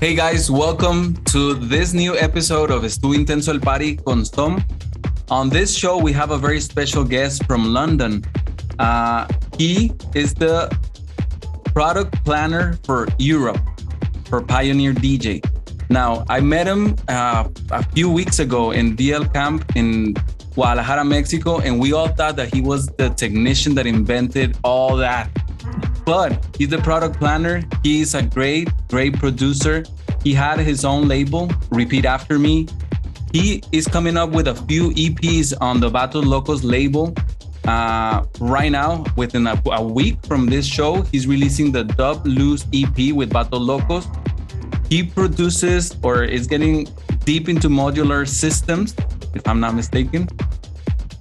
Hey guys, welcome to this new episode of Estu Intenso el Party con Tom. On this show, we have a very special guest from London. Uh, he is the product planner for Europe for Pioneer DJ. Now, I met him uh, a few weeks ago in VL Camp in Guadalajara, Mexico, and we all thought that he was the technician that invented all that but he's the product planner. He's a great, great producer. He had his own label, Repeat After Me. He is coming up with a few EPs on the Vatos Locos label. Uh, right now, within a, a, week from this show, he's releasing the Dub Loose EP with Vatos Locos. He produces or is getting deep into modular systems, if I'm not mistaken.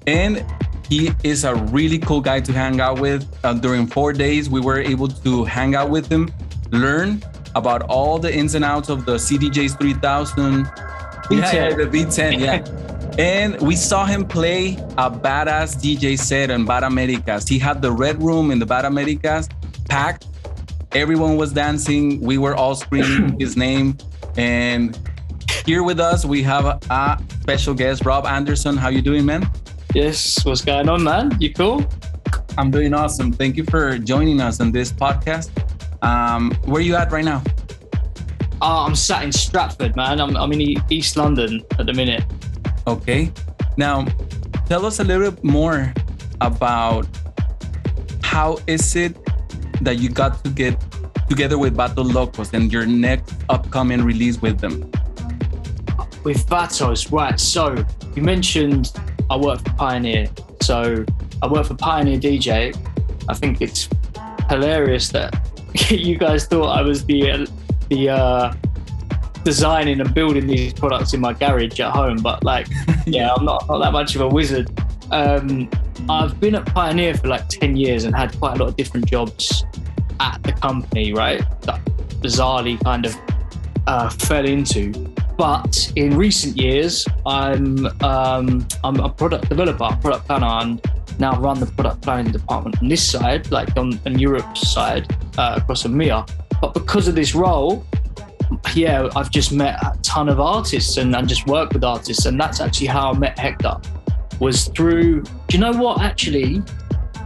And he is a really cool guy to hang out with. Uh, during four days, we were able to hang out with him, learn about all the ins and outs of the CDJs 3000, V10. Yeah, the V10, yeah. and we saw him play a badass DJ set in Bar Americas. He had the red room in the Bar Americas packed. Everyone was dancing. We were all screaming his name. And here with us, we have a, a special guest, Rob Anderson. How you doing, man? Yes, what's going on, man? You cool? I'm doing awesome. Thank you for joining us on this podcast. Um, where are you at right now? Oh, I'm sat in Stratford, man. I'm, I'm in East London at the minute. Okay. Now, tell us a little bit more about how is it that you got to get together with Vatos Locos and your next upcoming release with them? With Vatos, right. So you mentioned I work for Pioneer. So I work for Pioneer DJ. I think it's hilarious that you guys thought I was the uh, the uh, designing and building these products in my garage at home, but like, yeah, I'm not, not that much of a wizard. Um, I've been at Pioneer for like 10 years and had quite a lot of different jobs at the company, right? That bizarrely kind of uh, fell into. But in recent years, I'm um, I'm a product developer, product planner, and now run the product planning department on this side, like on, on Europe's side, uh, across EMEA. But because of this role, yeah, I've just met a ton of artists and, and just worked with artists, and that's actually how I met Hector. Was through. Do you know what? Actually,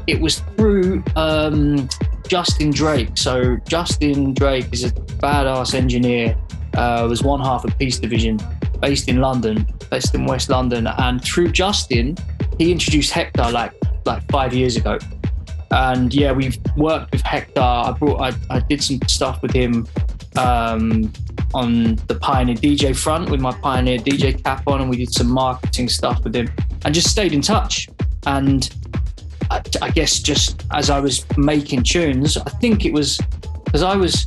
it was through um, Justin Drake. So Justin Drake is a badass engineer uh, was one half of Peace Division, based in London, based in West London. And through Justin, he introduced Hector like like five years ago. And yeah, we've worked with Hector. I brought, I, I did some stuff with him um, on the Pioneer DJ front with my Pioneer DJ cap on, and we did some marketing stuff with him, and just stayed in touch. And I, I guess just as I was making tunes, I think it was because I was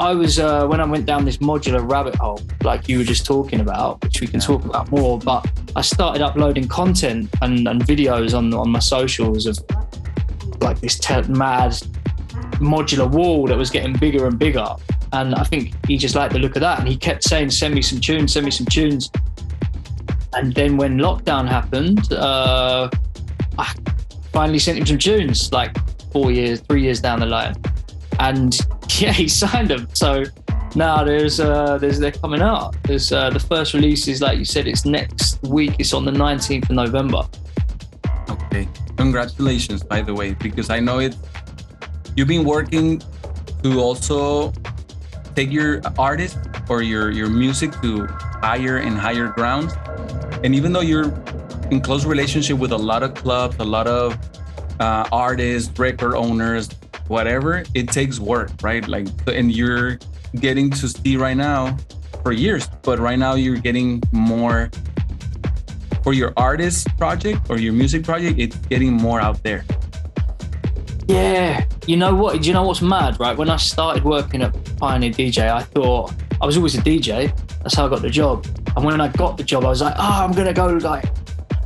I was uh, when I went down this modular rabbit hole, like you were just talking about, which we can talk about more. But I started uploading content and, and videos on on my socials of like this te- mad modular wall that was getting bigger and bigger. And I think he just liked the look of that, and he kept saying, "Send me some tunes, send me some tunes." And then when lockdown happened, uh, I finally sent him some tunes, like four years, three years down the line, and yeah, he signed them. So now there's uh, there's they're coming out. There's uh, the first release is like you said, it's next week. It's on the 19th of November. Okay, congratulations, by the way, because I know it. You've been working to also take your artist or your your music to higher and higher grounds, and even though you're in close relationship with a lot of clubs, a lot of uh, artists, record owners, whatever, it takes work, right? Like, and you're getting to see right now for years, but right now you're getting more for your artist project or your music project. It's getting more out there. Yeah, you know what? Do you know what's mad, right? When I started working at Pioneer DJ, I thought I was always a DJ. That's how I got the job. And when I got the job, I was like, oh, I'm gonna go like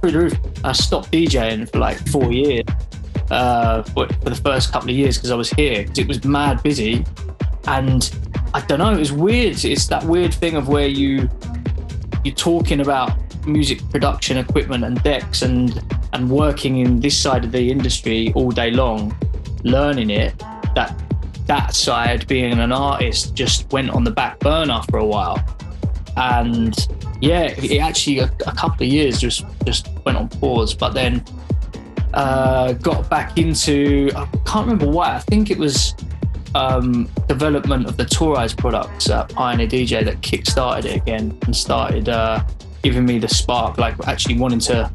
through the roof. I stopped DJing for like four years, uh, for the first couple of years because I was here. 'cause it was mad busy, and I don't know. It was weird. It's that weird thing of where you you're talking about music production equipment and decks and and working in this side of the industry all day long, learning it. That that side, being an artist, just went on the back burner for a while, and yeah, it actually a, a couple of years just just went on pause. But then uh, got back into I can't remember why. I think it was um, development of the Toraiz products at Pioneer DJ that kick-started it again and started uh, giving me the spark, like actually wanting to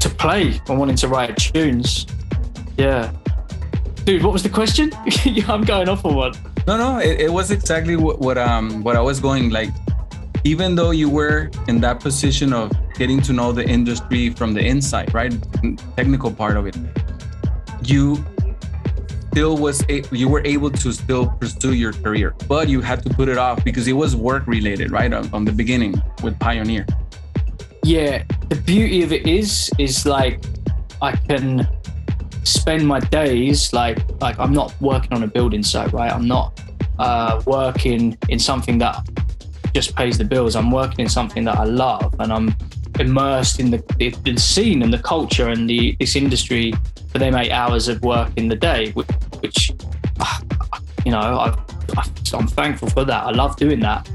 to play and wanting to write tunes. Yeah. Dude, what was the question? I'm going off on one. No, no, it, it was exactly what, what um what I was going like. Even though you were in that position of getting to know the industry from the inside, right, technical part of it, you still was a, you were able to still pursue your career, but you had to put it off because it was work related, right, on, on the beginning with Pioneer. Yeah, the beauty of it is, is like I can spend my days like like I'm not working on a building site, right? I'm not uh, working in something that just pays the bills. I'm working in something that I love, and I'm immersed in the, the, scene and the culture and the this industry for them eight hours of work in the day, which, uh, you know I've, I've, I'm thankful for that. I love doing that.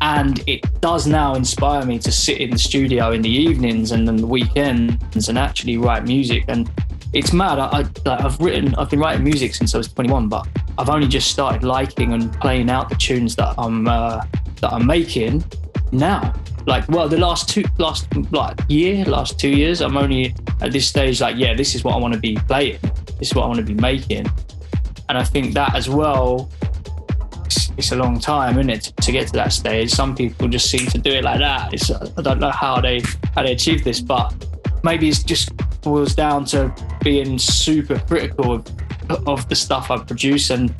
And it does now inspire me to sit in the studio in the evenings and then the weekends and actually write music. And it's mad. I, I, I've written, I've been writing music since I was 21, but I've only just started liking and playing out the tunes that I'm uh, that I'm making now. Like, well, the last two, last like year, last two years, I'm only at this stage. Like, yeah, this is what I want to be playing. This is what I want to be making. And I think that as well, it's, it's a long time, isn't it, to get to that stage? Some people just seem to do it like that. It's, I don't know how they how they achieve this, but maybe it's just boils down to being super critical of, of the stuff I produce and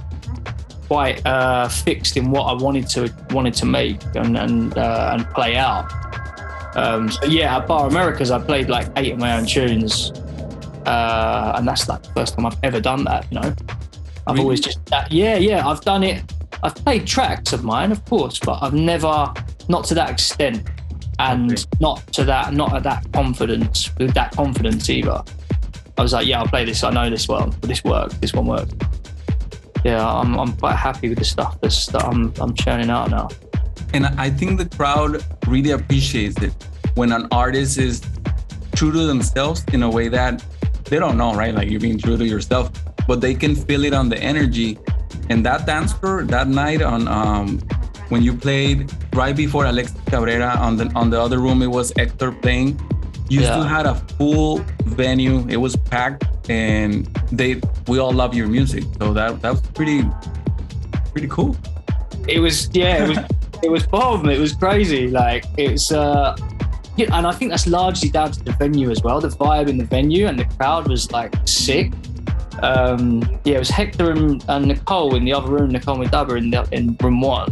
quite uh, fixed in what I wanted to wanted to make and and, uh, and play out. Um, so yeah, at Bar Americas, I played like eight of my own tunes, uh, and that's like the first time I've ever done that. You know, I've Really? always just. Yeah, yeah, I've done it. I've played tracks of mine, of course, but I've never not to that extent, and Okay. not to that, not at that confidence with that confidence either. I was like, yeah, I'll play this. I know this well. This works. This one works. Yeah, I'm, I'm quite happy with the stuff that's, that I'm, I'm churning out now. And I think the crowd really appreciates it when an artist is true to themselves in a way that they don't know, right? Like you're being true to yourself, but they can feel it on the energy. And that dance floor that night on um, when you played right before Alex Cabrera on the on the other room, it was Hector playing. You Yeah. still had a full venue. It was packed, and they we all love your music. So that that was pretty pretty cool. it was yeah it was it was bomb it was crazy like it's uh yeah, and I think that's largely down to the venue as well. The vibe in the venue and the crowd was like sick. Um, yeah, it was Hector and, and Nicole in the other room, Nicole Moudaber in the, in room one,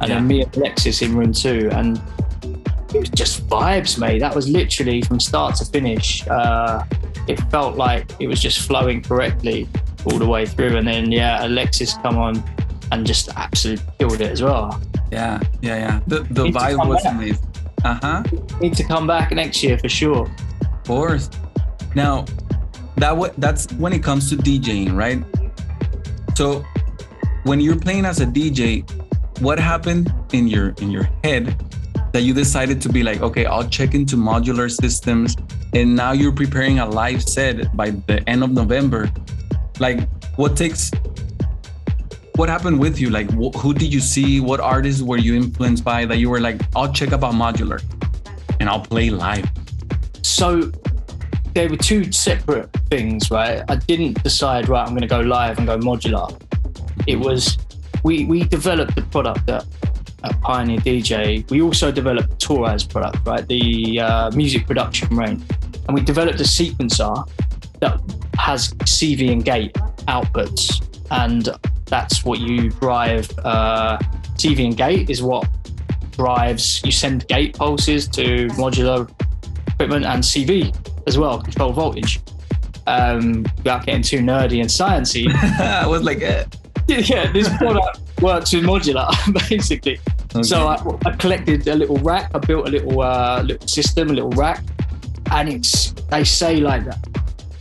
and Yeah. then me and Alexis in room two, and it was just vibes, mate. That was literally from start to finish. Uh, it felt like it was just flowing correctly all the way through, and then yeah, Alexis come on and just absolutely killed it as well. Yeah, yeah, yeah. The the Need vibe was back. amazing. Uh huh. Need to come back next year for sure. Of course. Now, that what that's when it comes to DJing, right? So, when you're playing as a DJ, what happened in your in your head that you decided to be like, okay, I'll check into modular systems, and now you're preparing a live set by the end of November. Like, what takes? What happened with you? Like, wh- who did you see? What artists were you influenced by that you were like, I'll check about modular, and I'll play live. So they were two separate things, right? I didn't decide, right, I'm going to go live and go modular. It was, we, we developed the product at, at Pioneer DJ. We also developed the Toraiz product, right? The uh, music production range. And we developed a sequencer that has CV and gate outputs, and that's what you drive. Uh, CV and gate is what drives. You send gate pulses to modular equipment and CV as well, control voltage. Um, without getting too nerdy and sciencey, I was like, eh. yeah, this product works with modular basically. So I, I collected a little rack. I built a little uh, little system, a little rack, and it's they say like that.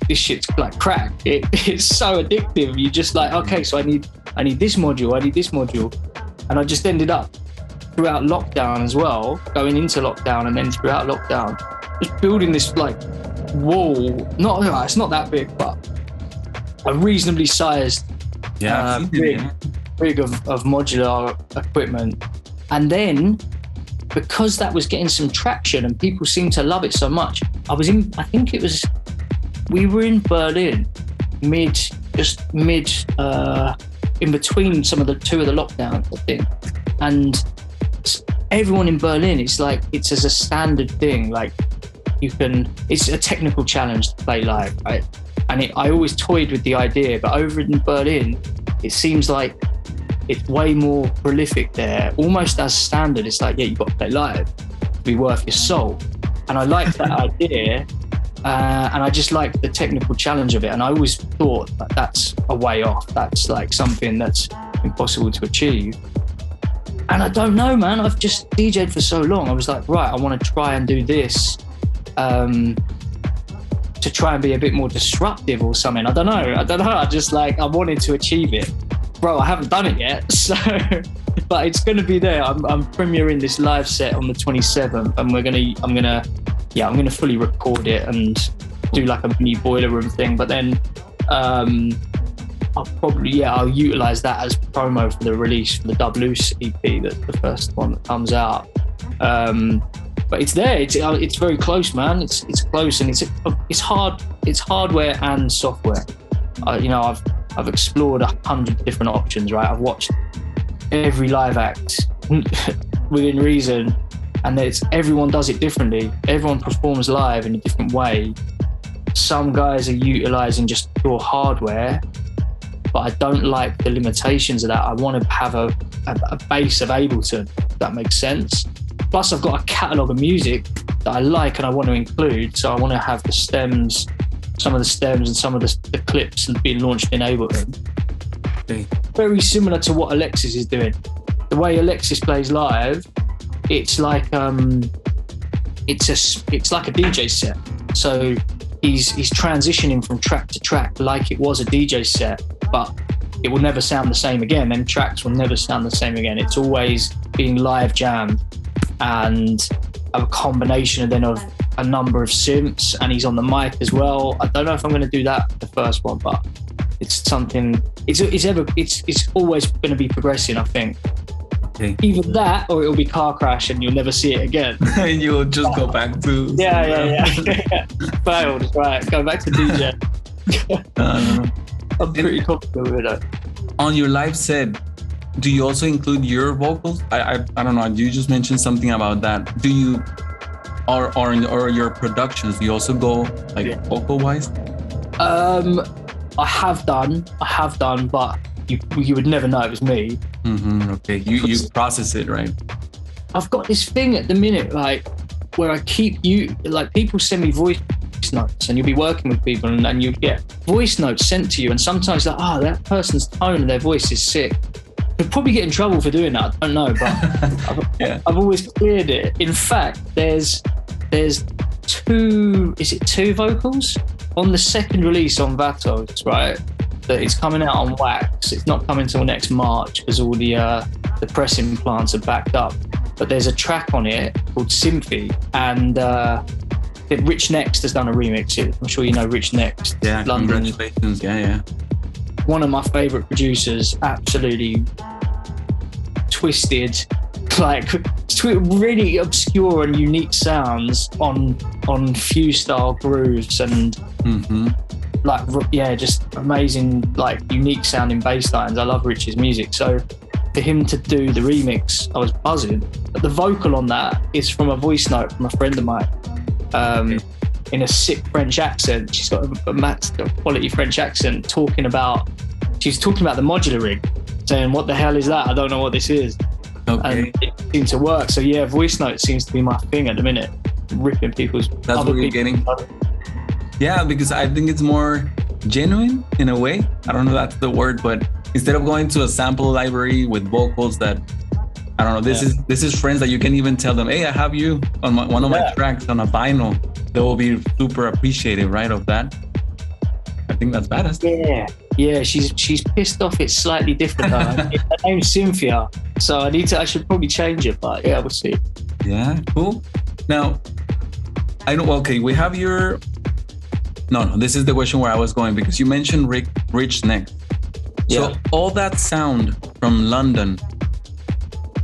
This shit's like crack. It, it's so addictive. You just like okay, so I need I need this module, I need this module, and I just ended up throughout lockdown as well, going into lockdown and then throughout lockdown, just building this like wall. Not it's not that big, but a reasonably sized yeah, uh, I've seen it, rig, of, of modular equipment. And then because that was getting some traction and people seemed to love it so much, I was in, I think it was, we were in Berlin mid, just mid, uh, in between some of the two of the lockdowns, I think. And everyone in Berlin, it's like, it's as a standard thing. Like you can, it's a technical challenge to play live, right? And it, I always toyed with the idea, but over in Berlin, it seems like it's way more prolific there, almost as standard. It's like, yeah, you've got to play live to be worth your soul. And I like that idea. Uh, and I just like the technical challenge of it. And I always thought that that's a way off. That's like something that's impossible to achieve. And I don't know, man. I've just DJed for so long. I was like, right, I want to try and do this um, to try and be a bit more disruptive or something. I don't know. I don't know. I just like, I wanted to achieve it. Bro, I haven't done it yet. So, but it's going to be there. I'm, I'm premiering this live set on the 27th and we're to, I'm to, yeah, I'm to fully record it and do like a mini boiler room thing. But then, um, I'll probably yeah I'll utilize that as promo for the release for the Dub Loose EP that's the first one that comes out. Um, but it's there. It's uh, it's very close, man. It's it's close and it's it's hard. It's hardware and software. Uh, you know I've I've explored a hundred different options. Right, I've watched every live act within reason, and it's everyone does it differently. Everyone performs live in a different way. Some guys are utilizing just pure hardware but I don't like the limitations of that. I want to have a, a, a base of Ableton, that makes sense. Plus, I've got a catalogue of music that I like and I want to include. So I want to have the stems, some of the stems and some of the, the clips being launched in Ableton. Okay. Very similar to what Alexis is doing. The way Alexis plays live, it's like um, it's a it's like a DJ set. So he's he's transitioning from track to track like it was a DJ set, but it will never sound the same again. And tracks will never sound the same again. It's always being live jammed and a combination of then of a number of synths and he's on the mic as well. I don't know if I'm going to do that the first one, but it's something. It's it's ever it's it's always going to be progressing. I think Okay. either that or it'll be car crash and you'll never see it again. and you'll just go back to Yeah, yeah, yeah. Failed. Right, go back to DJ. Uh, I'm pretty confident with it. on your live set do you also include your vocals? I, I i don't know. You just mentioned something about that. Do you or or in or your productions do you also go like Yeah. vocal wise Um, I have done, I have done, but you you would never know. It was me. hmm okay. You you process it right? I've got this thing at the minute, like where I keep you, like people send me voice notes, and you'll be working with people, and, and you get voice notes sent to you, and sometimes like, oh, that person's tone and their voice is sick. You'll probably get in trouble for doing that. I don't know, but I've, Yeah. I've always cleared it. In fact, there's there's two, is it two vocals on the second release on Vatos, right? That it's coming out on wax. It's not coming till next March because all the uh, the pressing plants are backed up. But there's a track on it called Cynthi, and uh, Rich NXT has done a remix. It. I'm sure you know Rich NXT. yeah London. congratulations yeah yeah One of my favorite producers. Absolutely twisted, like really obscure and unique sounds on on Fuse style grooves and hmm like r- yeah, just amazing like unique sounding bass lines. I love Rich's music, so for him to do the remix, I was buzzing. But the vocal on that is from a voice note from a friend of mine. Um, in a sick French accent. She's got a, a max quality French accent talking about. She's talking about the modular rig, saying, "What the hell is that? I don't know what this is." Okay. And it seemed to work. So yeah, voice note seems to be my thing at the minute. Ripping people's. That's what you're people's- Yeah, because I think it's more genuine in a way. I don't know if that's the word, but instead of going to a sample library with vocals that I don't know, this Yeah. is this is friends that you can even tell them, hey, I have you on my, one of my tracks on a vinyl. They will be super appreciative, right? Of that. I think that's badass. Yeah, yeah. She's she's pissed off. It's slightly different. Her name's Cynthia, so I need to. I should probably change it, but yeah, we'll see. Yeah, cool. Now, I know. Okay, we have your. No, no. This is the question where I was going because you mentioned Rick, Rich NXT. So Yeah. all that sound from London,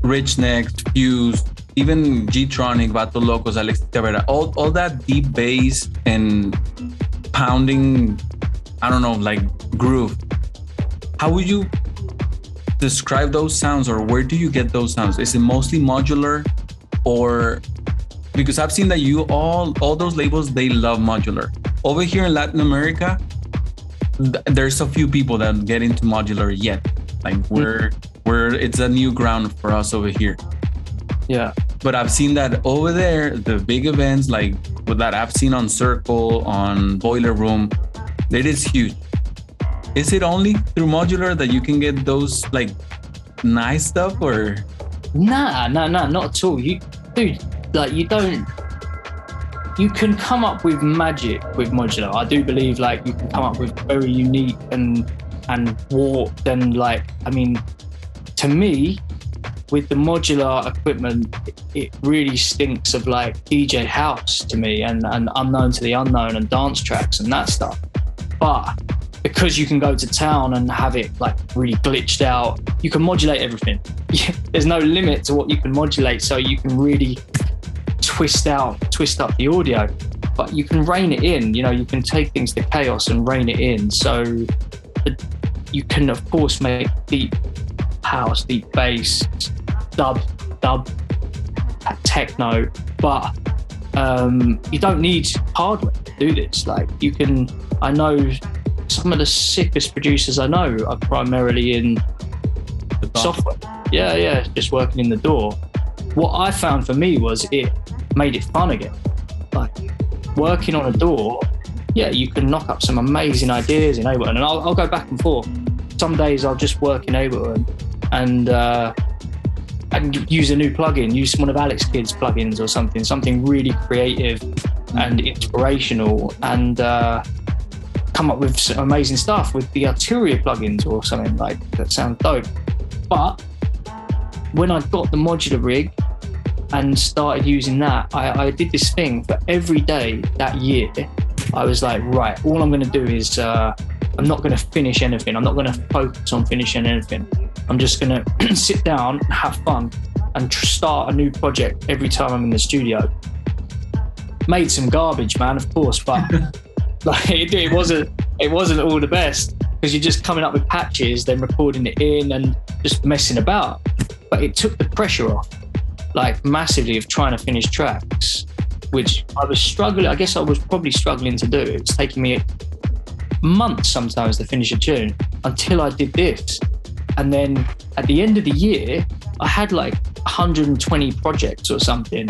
Rich NXT, Fuse, even G-Tronic, Vato Locos, Alex Cabrera, all all that deep bass and pounding, I don't know, like groove. How would you describe those sounds, or where do you get those sounds? Is it mostly modular, or because I've seen that you all all those labels they love modular. Over here in Latin America, th- there's a few people that get into modular yet. Like we're we're it's a new ground for us over here. Yeah, But I've seen that over there, the big events like with that I've seen on Cercle, on Boiler Room, it is huge. Is it only through modular that you can get those like nice stuff or nah, nah, nah, not at all. You, dude, like you don't. You can come up with magic with modular. I do believe like you can come up with very unique and and warped and like I mean, to me, with the modular equipment, it, really stinks of like DJ house to me and, and unknown to the unknown and dance tracks and that stuff. But because you can go to town and have it like really glitched out, you can modulate everything. There's no limit to what you can modulate, so you can really twist out, twist up the audio. But you can rein it in. You know, you can take things to chaos and rein it in. So you can, of course, make deep house, deep bass, dub, dub, techno, but um, you don't need hardware to do this. Like you can, I know some of the sickest producers I know are primarily in the software. Yeah, yeah, just working in the DAW. What I found for me was it made it fun again. Like working on a DAW, yeah, you can knock up some amazing ideas in Ableton, and I'll, I'll go back and forth. Some days I'll just work in Ableton and uh, and use a new plugin, use one of Alex Kidd's plugins or something, something really creative and inspirational, and uh, come up with some amazing stuff with the Arturia plugins or something like that. Sounds dope. But when I got the modular rig and started using that, I, I did this thing for every day that year. I was like, right, all I'm going to do is uh, I'm not going to finish anything. I'm not going to focus on finishing anything. I'm just going to sit down, have fun, and tr- start a new project every time I'm in the studio. Made some garbage, man, of course, but like it, it wasn't it wasn't all the best because you're just coming up with patches, then recording it in, and just messing about. But it took the pressure off, like massively, of trying to finish tracks, which I was struggling. I guess I was probably struggling to do. It was taking me months sometimes to finish a tune until I did this. And then at the end of the year, I had like 120 projects or something,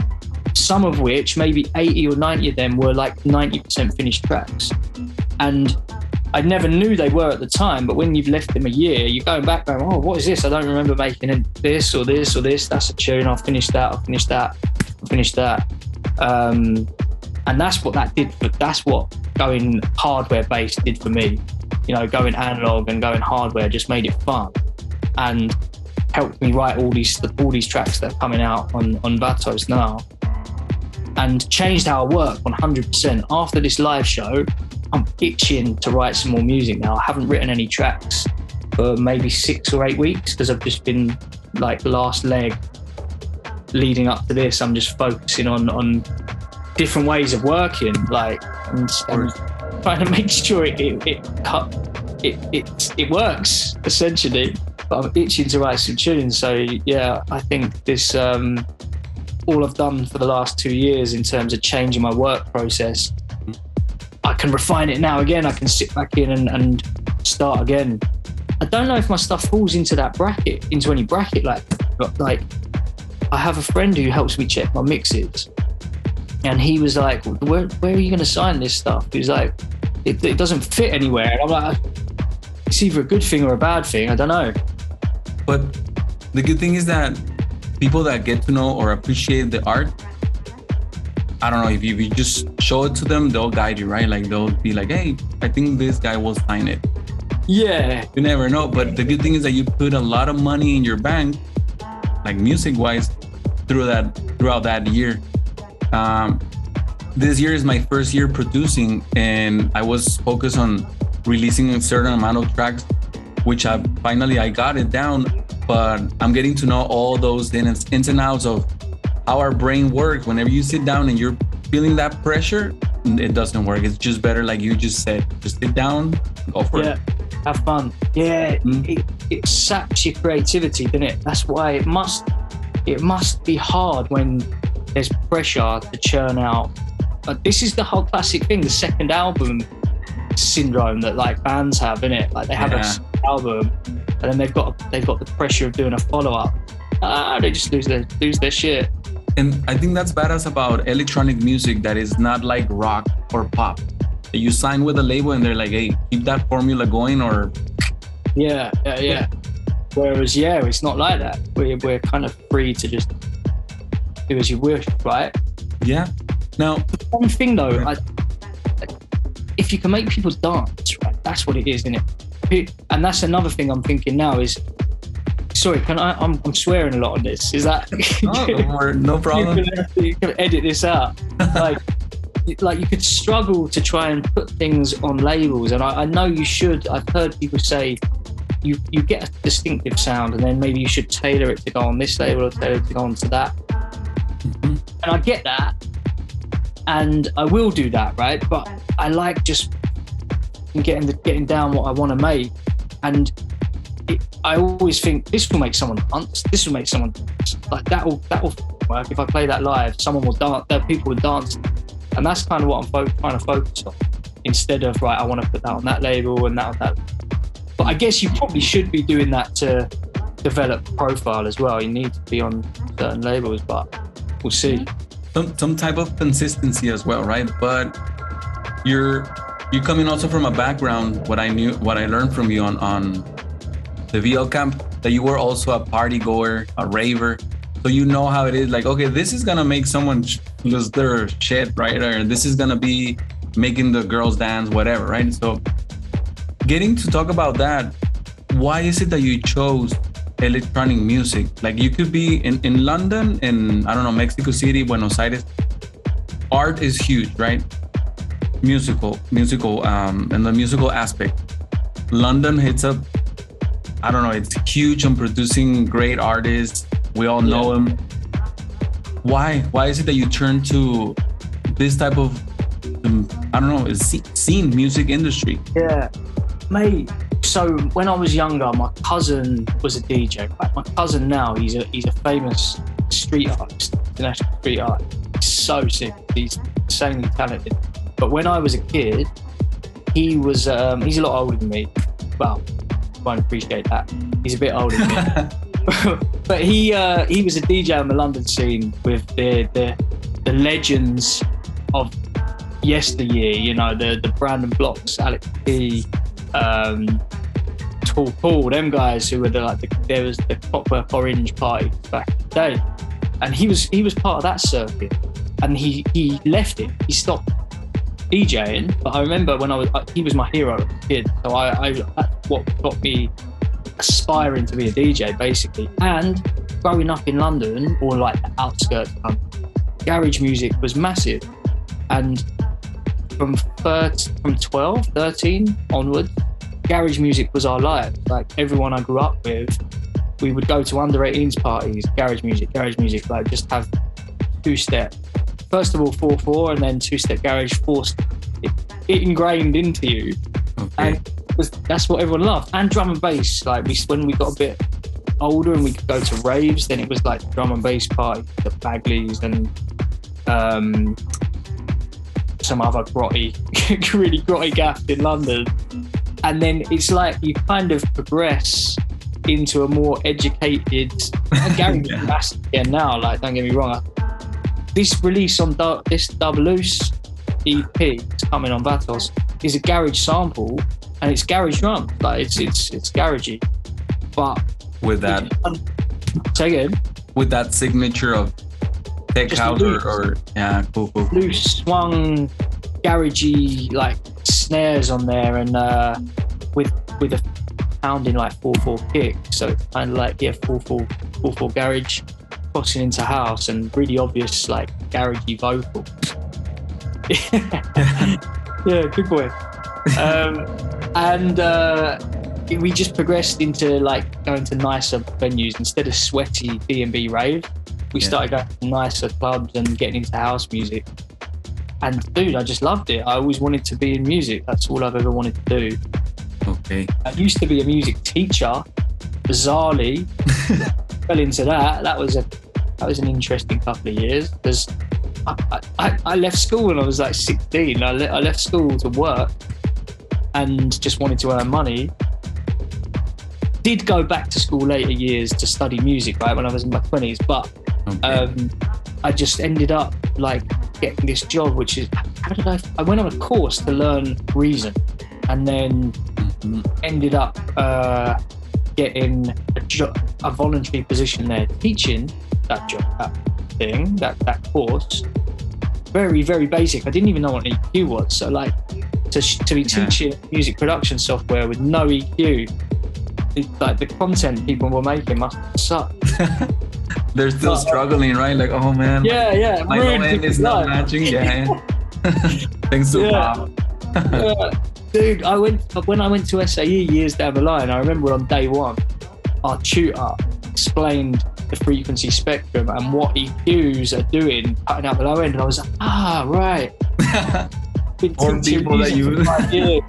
some of which, maybe 80 or 90 of them, were like 90% finished tracks. And I never knew they were at the time, but when you've left them a year, you're going back going, oh, what is this? I don't remember making this or this or this. That's a tune. I'll finish that. I'll finish that. I'll finish that. Um, and that's what that did. for that's what going hardware based did for me. You know, going analog and going hardware just made it fun and helped me write all these all these tracks that are coming out on on Vatos now, and changed how I work 100%. After this live show, I'm itching to write some more music now. I haven't written any tracks for maybe six or eight weeks because I've just been like last leg leading up to this. I'm just focusing on on different ways of working, like and, and trying to make sure it it it, cut, it it it works essentially. But I'm itching to write some tunes, so yeah, I think this um all I've done for the last two years in terms of changing my work process, I can refine it now again. I can sit back in and, and start again. I don't know if my stuff falls into that bracket, into any bracket. Like, like I have a friend who helps me check my mixes, and he was like, "Where, where are you going to sign this stuff?" He was like, it, "It doesn't fit anywhere." And I'm like, "It's either a good thing or a bad thing. I don't know." But the good thing is that people that get to know or appreciate the art, I don't know if you, if you just show it to them, they'll guide you, right? Like they'll be like, "Hey, I think this guy will sign it." Yeah, You never know. But the good thing is that you put a lot of money in your bank, like music wise, through that throughout that year. Um, this year is my first year producing, and I was focused on releasing a certain amount of tracks, which I finally I got it down. But I'm getting to know all those ins ins and outs of how our brain works. Whenever you sit down and you're feeling that pressure, it doesn't work. It's just better, like you just said, just sit down, go for yeah. it. Have fun. Yeah, Mm. it, it saps your creativity, doesn't it? That's why it must it must be hard when there's pressure to churn out. But this is the whole classic thing, the second album syndrome that like bands have, in it. Like they have a Yeah. second album and then they've got they've got the pressure of doing a follow up. Ah, they just lose their lose their shit. And I think that's badass about electronic music that is not like rock or pop. You sign with a label and they're like, hey, keep that formula going or Yeah, yeah, yeah. Whereas, yeah, it's not like that. We're, we're kind of free to just do as you wish, right? yeah. Now, One thing though, I, if you can make people dance, right, that's what it is, isn't it? And that's another thing I'm thinking now is, sorry, can I? I'm, I'm swearing a lot on this. Is that? oh, no problem. you, can, edit this out. Like, like you could struggle to try and put things on labels, and I, I know you should. I've heard people say you you get a distinctive sound, and then maybe you should tailor it to go on this label or tailor it to go onto that. And I get that, and I will do that, right? But I like just getting the, getting down what I want to make, and it, I always think this will make someone dance. This will make someone dance. like that will that will work. If I play that live, someone will dance. That people will dance, and that's kind of what I'm fo- trying to focus on. Instead of right, I want to put that on that label and that on that. But I guess you probably should be doing that to develop profile as well. You need to be on certain labels, but we'll see. Mm-hmm. some, some type of consistency as well, right? But you're you're coming also from a background. What I knew, what I learned from you on on the VL camp, that you were also a party goer, a raver. So you know how it is. Like, okay, this is gonna make someone lose their shit, right? Or this is gonna be making the girls dance, whatever, right? So getting to talk about that, why is it that you chose electronic music? Like you could be in, in London, in I don't know, Mexico City, Buenos Aires. Art is huge, right? Musical, musical, um, and the musical aspect. London hits up, I don't know, it's huge on producing great artists. We all know them. Why? Why is it that you turn to this type of, um, I don't know, scene music industry? Yeah, mate. So when I was younger, my cousin was a DJ. Like my cousin now, he's a he's a famous street artist, international street art. He's so sick. He's insanely talented. But when I was a kid, he was um, he's a lot older than me. Well, won't appreciate that. He's a bit older than me. but he uh, he was a DJ on the London scene with the the, the legends of yesteryear. You know the the Brandon Blocks, Alex P, um, Tall Paul, them guys who were the, like the, there was the Clockwork Orange party back in the day, and he was he was part of that circuit, and he he left it. He stopped DJing, but I remember when I was he was my hero as a kid, so I, I that's what got me aspiring to be a DJ basically. And growing up in London or like the outskirts of London, garage music was massive, and from from 12, 13 onwards, garage music was our life. Like everyone I grew up with, we would go to under 18s parties, garage music, garage music, like just have two step. First of all, 4 4, and then two step garage, forced it, it ingrained into you. Okay. And was, that's what everyone loved. And drum and bass, like we, when we got a bit older and we could go to raves, then it was like drum and bass party, the Bagleys and um, some other grotty, really grotty gaff in London. And then it's like you kind of progress into a more educated. And Gary Yeah. again now. Like, don't get me wrong. This release on Du- this Dub Loose EP, coming on Vatos, is a garage sample, and it's garage drum. Like it's it's it's garagey, but with that say again, with that signature of tech Just house or, loose. or yeah, cool, cool. loose swung, garagey like snares on there, and uh, with with a pounding like four four kick. So it's kind of like yeah, four four four four garage, crossing into house, and really obvious like garagey vocals. yeah, good boy. Um, and uh, we just progressed into like going to nicer venues instead of sweaty B and B rave. We Yeah. started going to nicer clubs and getting into house music. And dude, I just loved it. I always wanted to be in music. That's all I've ever wanted to do. Okay. I used to be a music teacher. Bizarrely, fell into that. That was a that was an interesting couple of years because I, I, I left school when I was like 16. I, le- I left school to work and just wanted to earn money. Did go back to school later years to study music, right, when I was in my 20s, but. Um, I just ended up like getting this job, which is how did I? I went on a course to learn Reason, and then Mhm. ended up uh, getting a, jo- a voluntary position there, teaching that job, that thing, that that course. Very very basic. I didn't even know what EQ was. So like to to be Yeah. teaching music production software with no EQ. Like the content people were making must suck. They're still Uh, struggling, right? Like, oh man, Yeah, yeah. my end is not matching. Yeah. Thanks to Yeah. Yeah. Dude, I went when I went to SAE years down the line. I remember on day one, our tutor explained the frequency spectrum and what EQs are doing, cutting out the low end, and I was like, ah, right. Been people that you-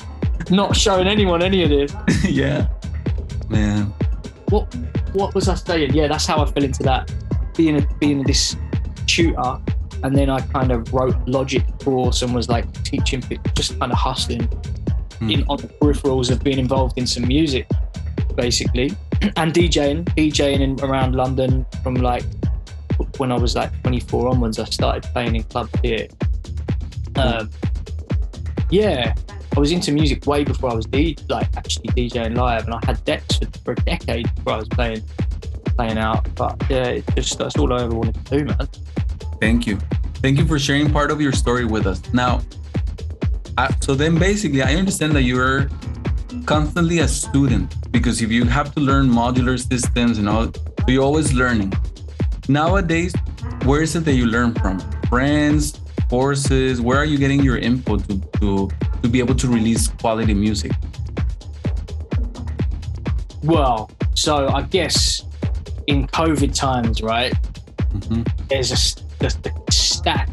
not showing anyone any of this. yeah. Man. What what was I saying? Yeah, that's how I fell into that. Being a, being this tutor, and then I kind of wrote Logic course and was like teaching, just kind of hustling Hmm. in on the peripherals of being involved in some music, basically, and DJing, DJing in around London from like when I was like 24 onwards. I started playing in clubs here. Um, yeah, I was into music way before I was D- like actually DJing live, and I had decks for, for a decade before I was playing playing out. But yeah, it's just that's all I ever wanted to do, man. Thank you. Thank you for sharing part of your story with us. Now, I, so then basically, I understand that you're constantly a student because if you have to learn modular systems and all, you're always learning. Nowadays, where is it that you learn from? Friends, courses? Where are you getting your info to to to be able to release quality music? Well, so I guess in COVID times, right? Mhm. there's a the, the stack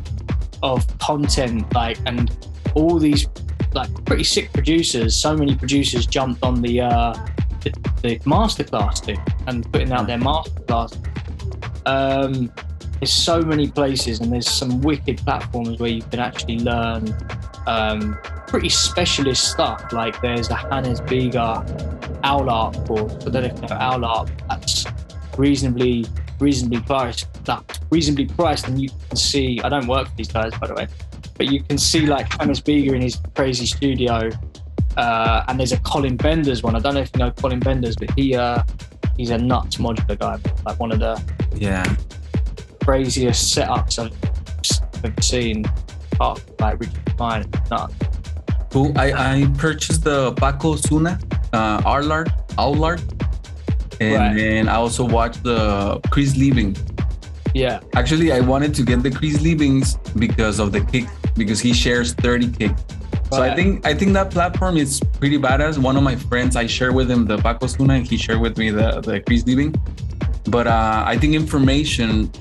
of content like and all these like pretty sick producers so many producers jumped on the uh the, the masterclass thing and putting out their masterclass um there's so many places and there's some wicked platforms where you can actually learn um pretty specialist stuff like there's the Hannes Bieger Aulart course I don't know if know Aulart that's reasonably reasonably priced that reasonably priced and you can see I don't work for these guys by the way but you can see like Hannes Bieger in his crazy studio uh, and there's a Colin Benders one I don't know if you know Colin Benders but he uh, he's a nuts modular guy like one of the Yeah. Craziest setups I've seen oh, like Fine nuts Cool. I, I purchased the Paco Osuna, uh, Aulart. And Right. then I also watched the Chris Liebing. yeah Actually, I wanted to get the Chris Liebings because of the kick, because he shares 30 kicks. So I think I think that platform is pretty badass. One of my friends, I share with him the Paco Osuna, and he shared with me the, the Chris Liebing. But uh, I think information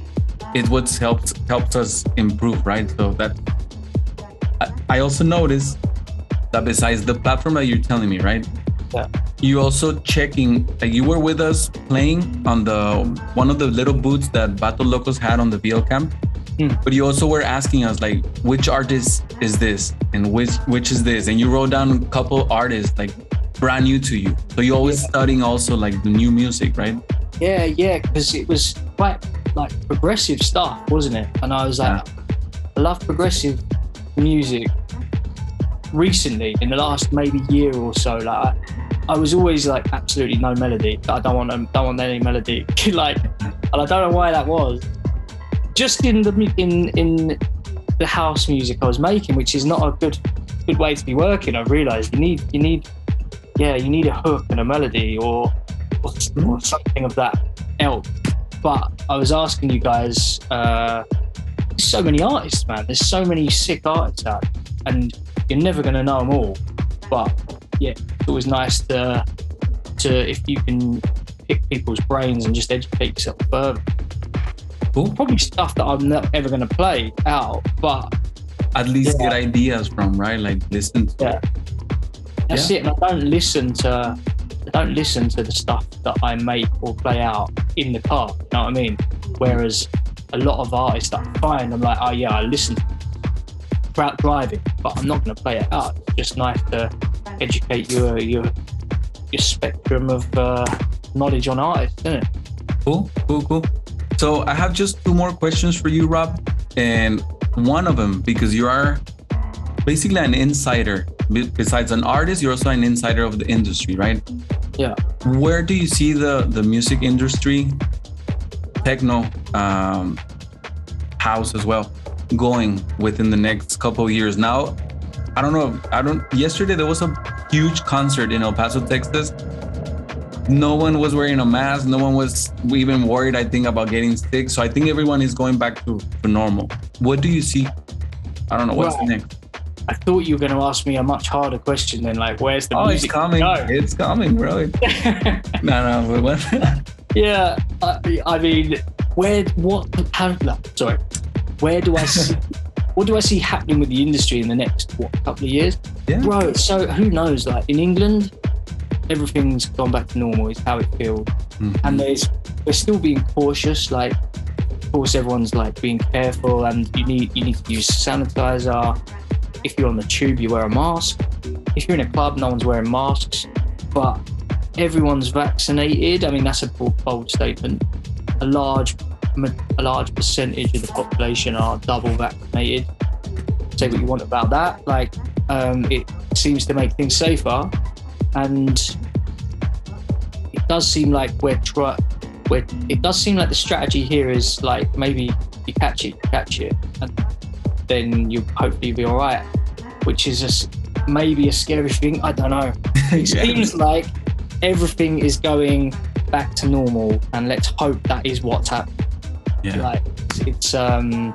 is what's helped helps us improve, right? So that I, I also noticed that besides the platform that you're telling me, right? Yeah. you also checking like you were with us playing on the one of the little booths that Vatos Locos had on the VL camp. Hmm. But you also were asking us like which artist is this and which which is this, and you wrote down a couple artists like brand new to you. So you're always Yeah. studying also like the new music, right? Yeah, yeah, because it was quite like progressive stuff, wasn't it? And I was like, I love progressive music. Recently, in the last maybe year or so, like I, I was always like absolutely no melody. I don't want um, don't want any melody. like, and I don't know why that was. Just in the in in the house music I was making, which is not a good good way to be working. I've realised you need you need yeah you need a hook and a melody or or, or something of that ilk. But I was asking you guys, uh, so many artists, man. There's so many sick artists out, and you're never gonna know them all. But yeah, it's always nice to to if you can pick people's brains and just educate yourself further. Cool. Probably stuff that I'm not ever gonna play out, but At least Yeah. get ideas from, right? Like listen to Yeah. That's it. And I don't listen to don't listen to the stuff that I make or play out in the car. You know what I mean? Whereas a lot of artists that I find, I'm like, oh yeah, I listen throughout driving, but I'm not going to play it out. It's just nice to educate your your your spectrum of uh, knowledge on artists, isn't it? Cool, cool, cool. So I have just two more questions for you, Rob. And one of them, because you are basically an insider, besides an artist, you're also an insider of the industry, right? Yeah. Where do you see the, the music industry, techno, um, house as well, going within the next couple of years? Now, I don't know. I don't. Yesterday there was a huge concert in El Paso, Texas, no one was wearing a mask. No one was even worried, I think, about getting sick. So I think everyone is going back to, to normal. What do you see? I don't know. What's Right. next? I thought you were going to ask me a much harder question than like, where's the Oh, it's coming. go? It's coming, bro. no, no, what? Yeah, I, I mean, where, what, how, no, sorry, where do I see, what do I see happening with the industry in the next, what, couple of years? Yeah. Bro, so who knows? Like in England, everything's gone back to normal, is how it feels. Mhm. And there's, we're still being cautious. Like, of course, everyone's like being careful and you need, you need to use sanitizer. If you're on the tube, you wear a mask. If you're in a club, no one's wearing masks. But everyone's vaccinated. I mean, that's a bold, statement. A large, a large percentage of the population are double vaccinated. Say what you want about that. Like, um, it seems to make things safer, and it does seem like we're try. We're, it does seem like the strategy here is like maybe you catch it, you catch it, and then you'll hopefully be all right. Which is just maybe a scary thing. I don't know it Yeah. seems like everything is going back to normal and let's hope that is what's happening Yeah. like it's um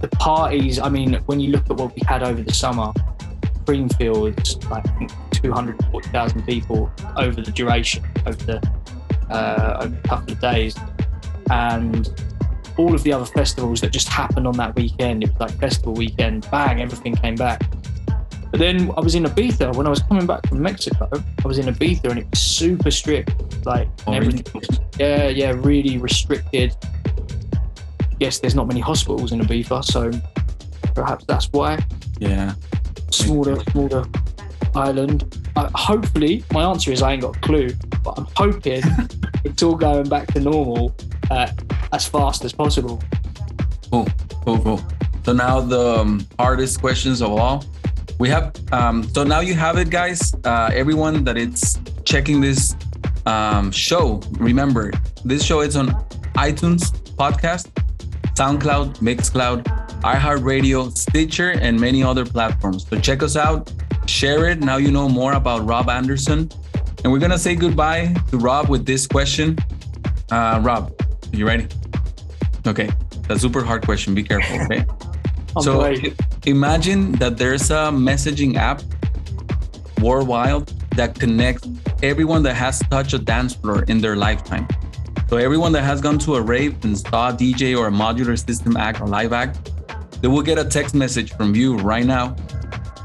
the parties i mean when you look at what we had over the summer Creamfields like I think 240000 people over the duration over the uh, over a couple of days and all of the other festivals that just happened on that weekend it was like festival weekend bang everything came back but then I was in Ibiza when I was coming back from Mexico. I was in Ibiza and it was super strict. Like Oh, really? everything was, yeah, yeah, really restricted. Yes, there's not many hospitals in Ibiza, so perhaps that's why. Yeah. Smaller, smaller island. Uh, hopefully, my answer is I ain't got a clue, but I'm hoping it's all going back to normal uh, as fast as possible. Cool. Cool. Cool. So now the um, hardest questions of all. We have. Um, so now you have it, guys. Uh, everyone that it's checking this um, show. Remember, this show is on iTunes podcast, SoundCloud, Mixcloud, iHeartRadio, Stitcher, and many other platforms. So check us out, share it. Now you know more about Rob Anderson. And we're gonna say goodbye to Rob with this question. Uh, Rob, you ready? Okay, that's a super hard question. Be careful, okay? So imagine that there's a messaging app worldwide that connects everyone that has touched a dance floor in their lifetime. So everyone that has gone to a rave and saw a DJ or a modular system act or live act, they will get a text message from you right now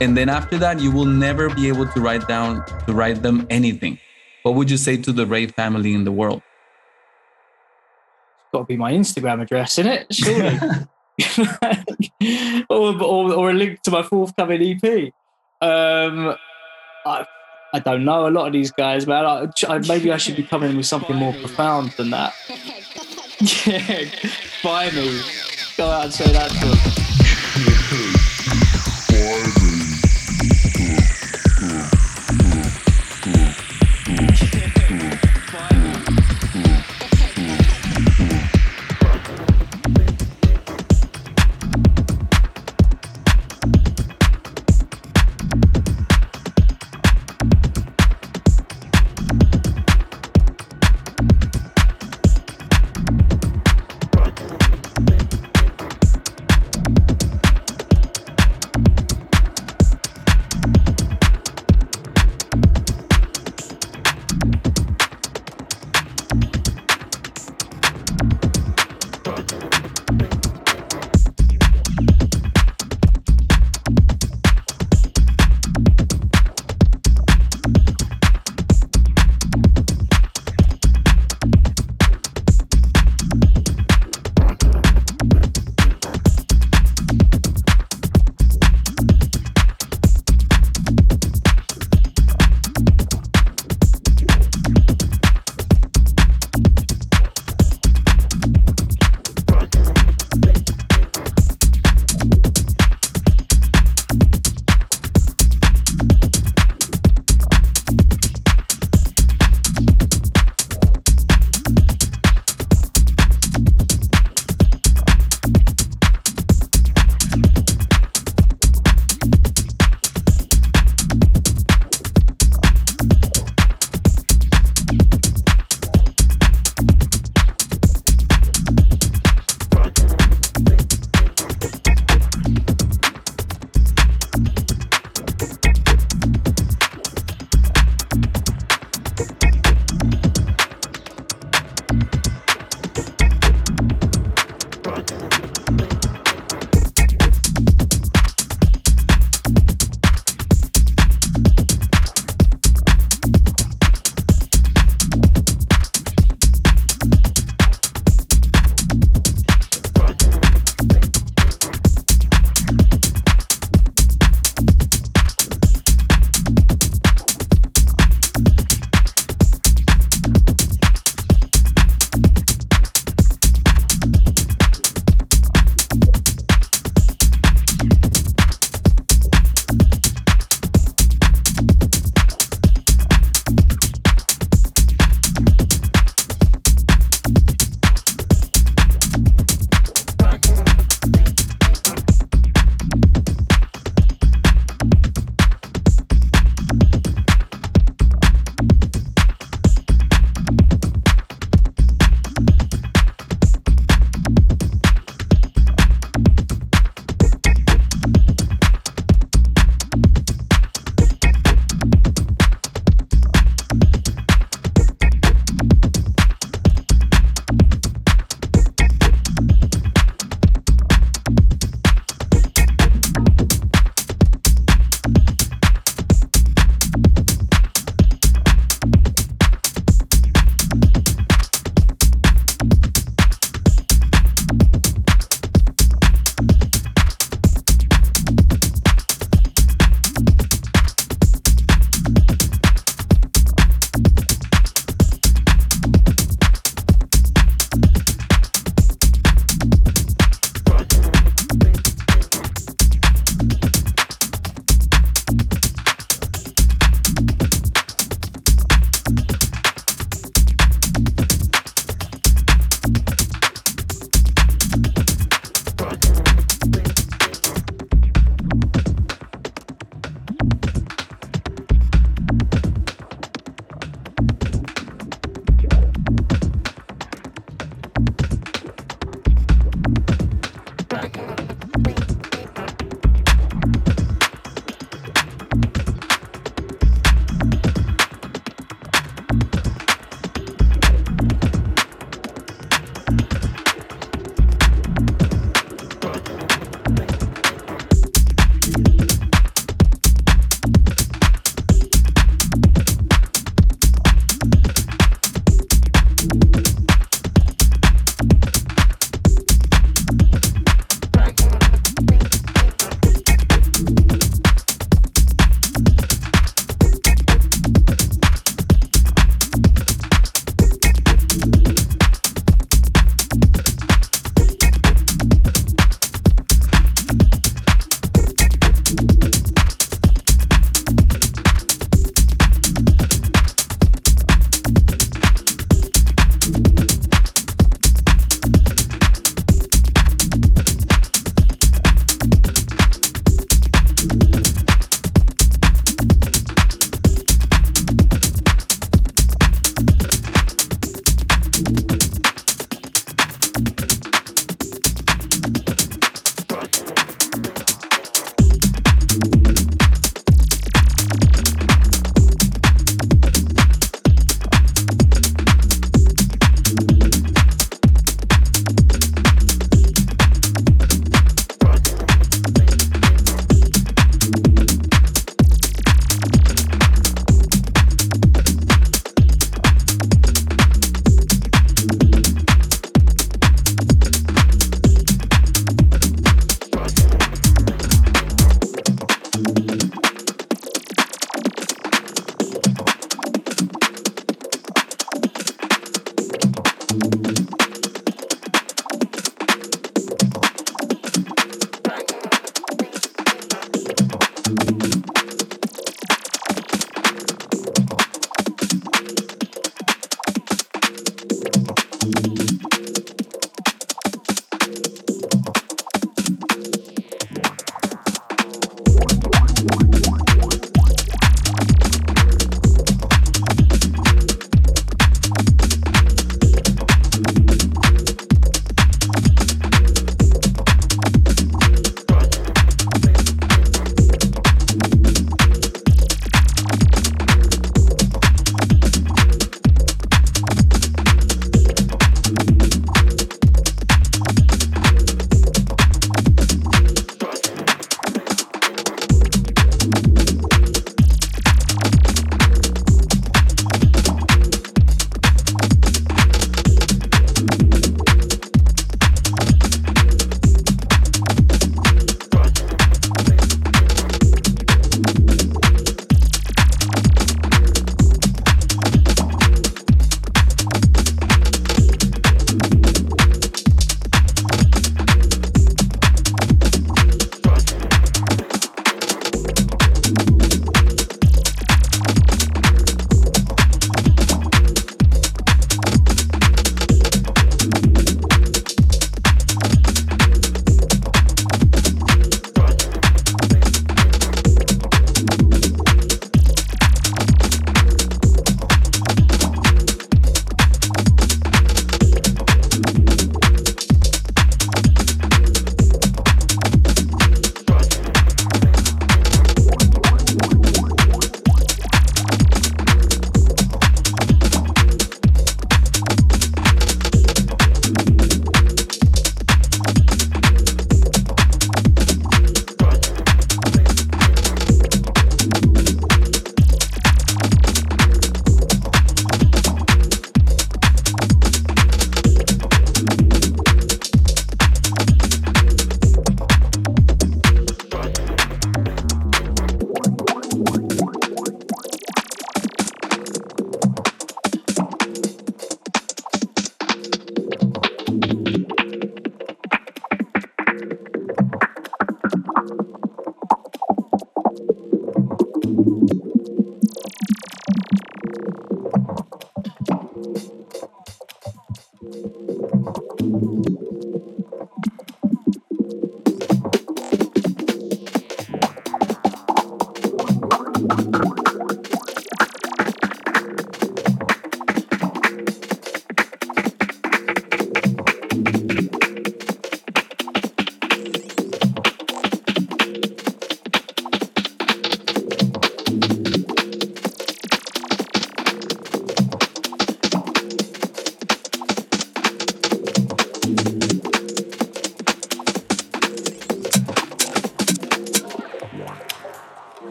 and then after that you will never be able to write down to write them anything what would you say to the rave family in the world got to be my Instagram address, isn't it? Surely. or, or, or a link to my forthcoming EP. Um, I, I don't know a lot of these guys, man. I, I, maybe I should be coming with something more profound than that. yeah, me. Go out and say that to them.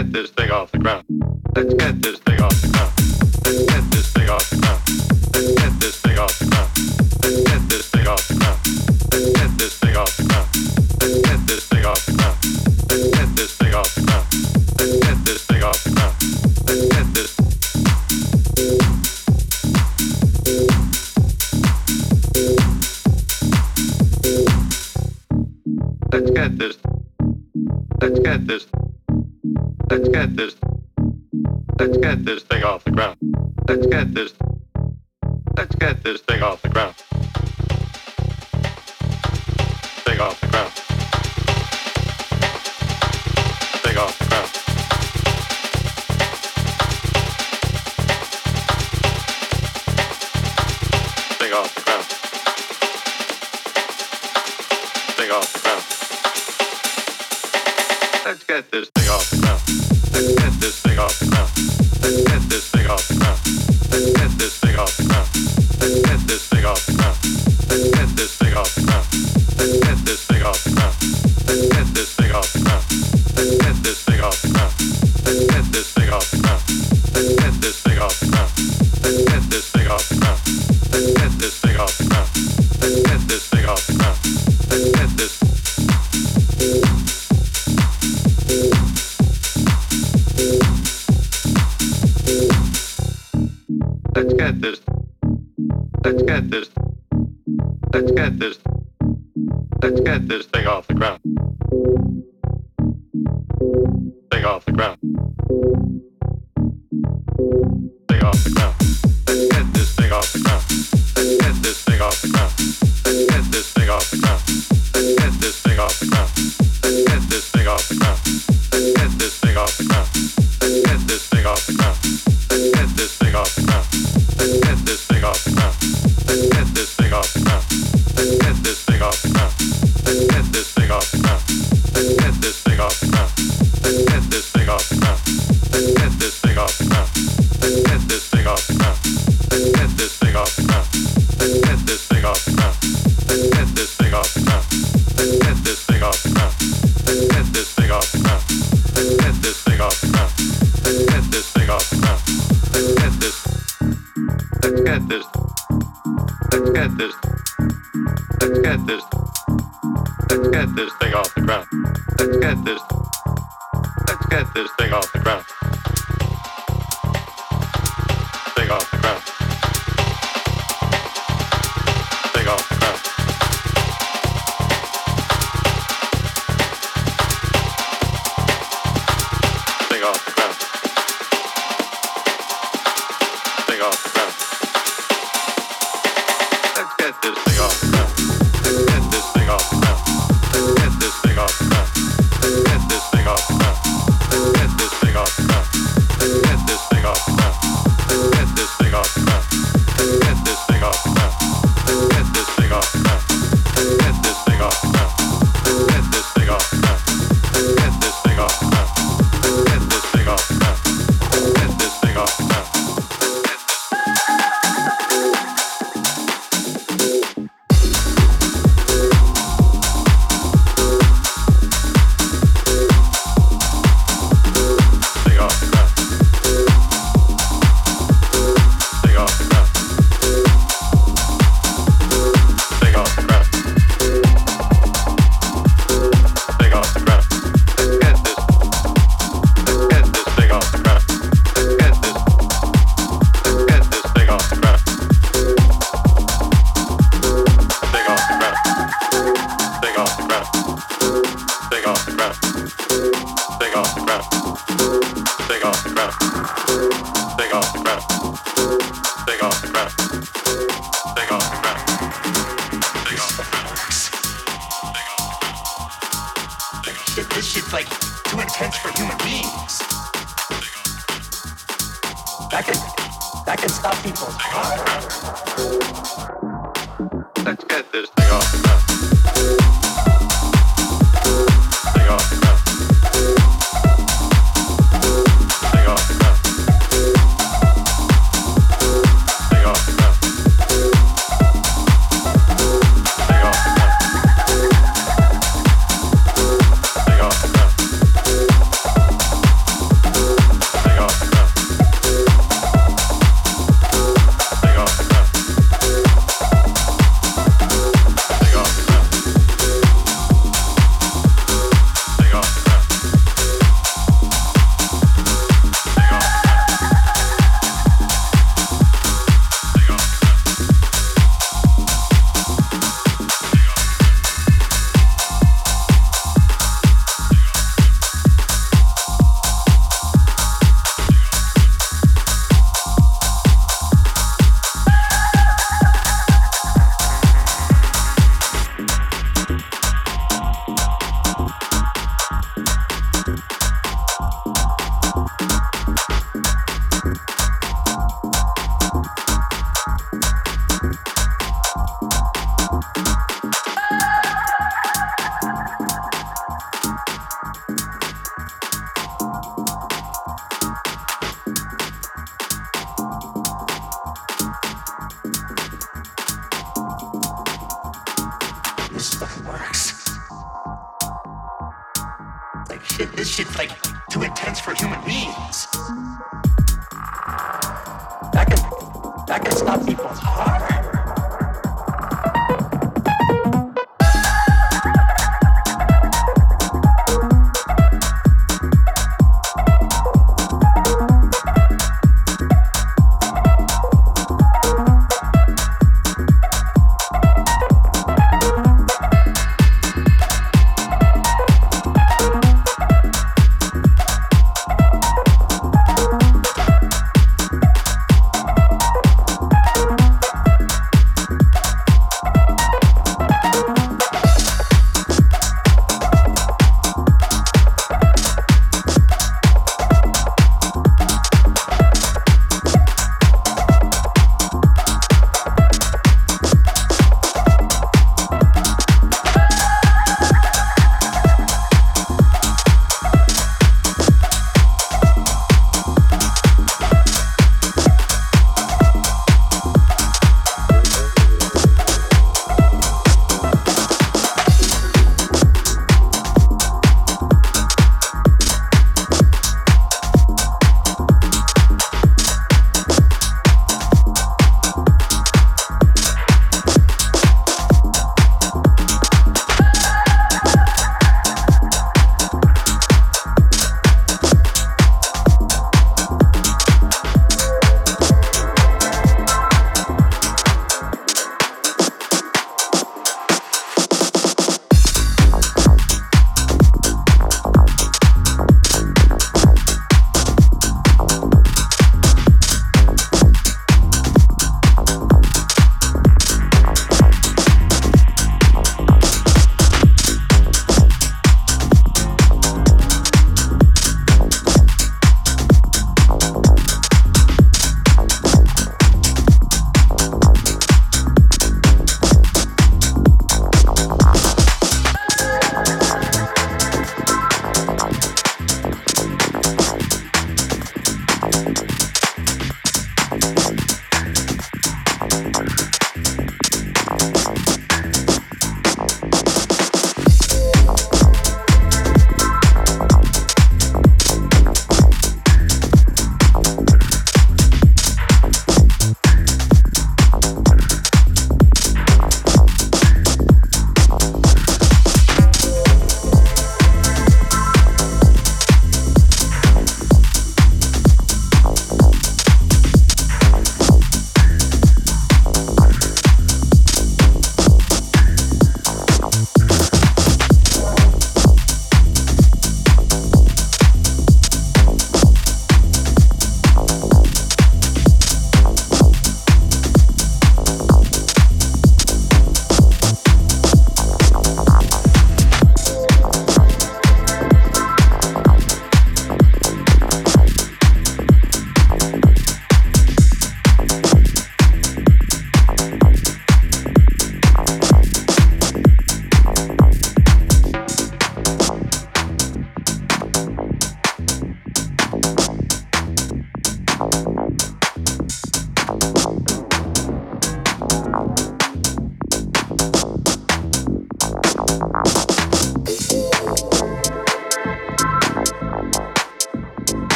said, there's get this. Let's get this. Let's get this. Let's get this thing off the ground. Let's get this. Let's get this thing off the ground. Thing off the ground.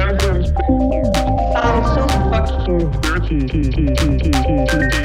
I'm so fucking dirty.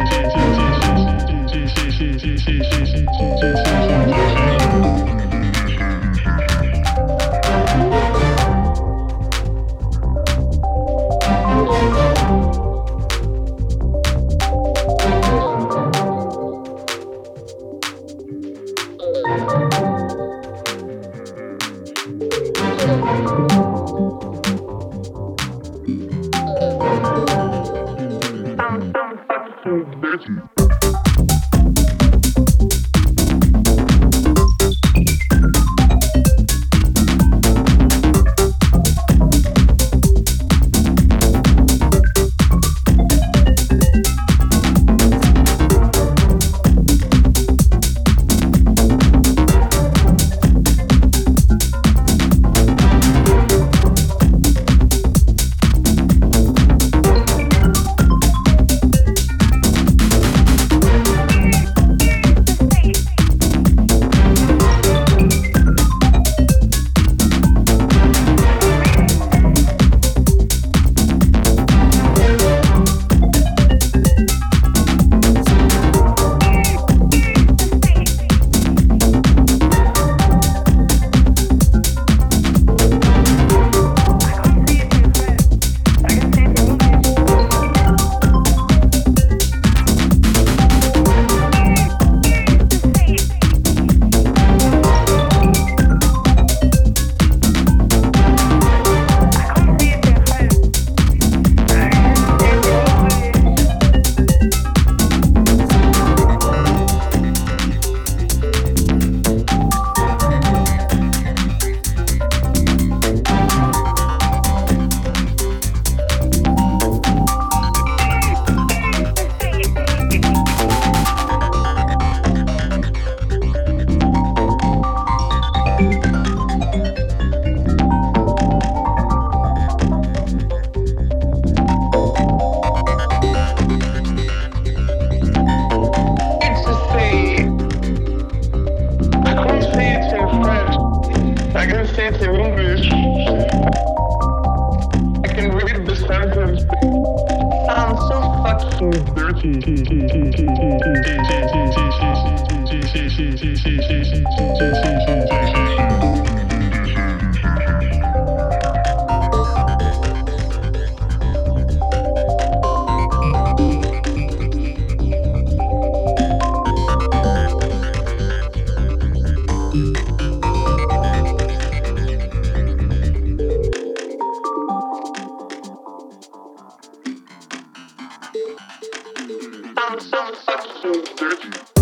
Dirty.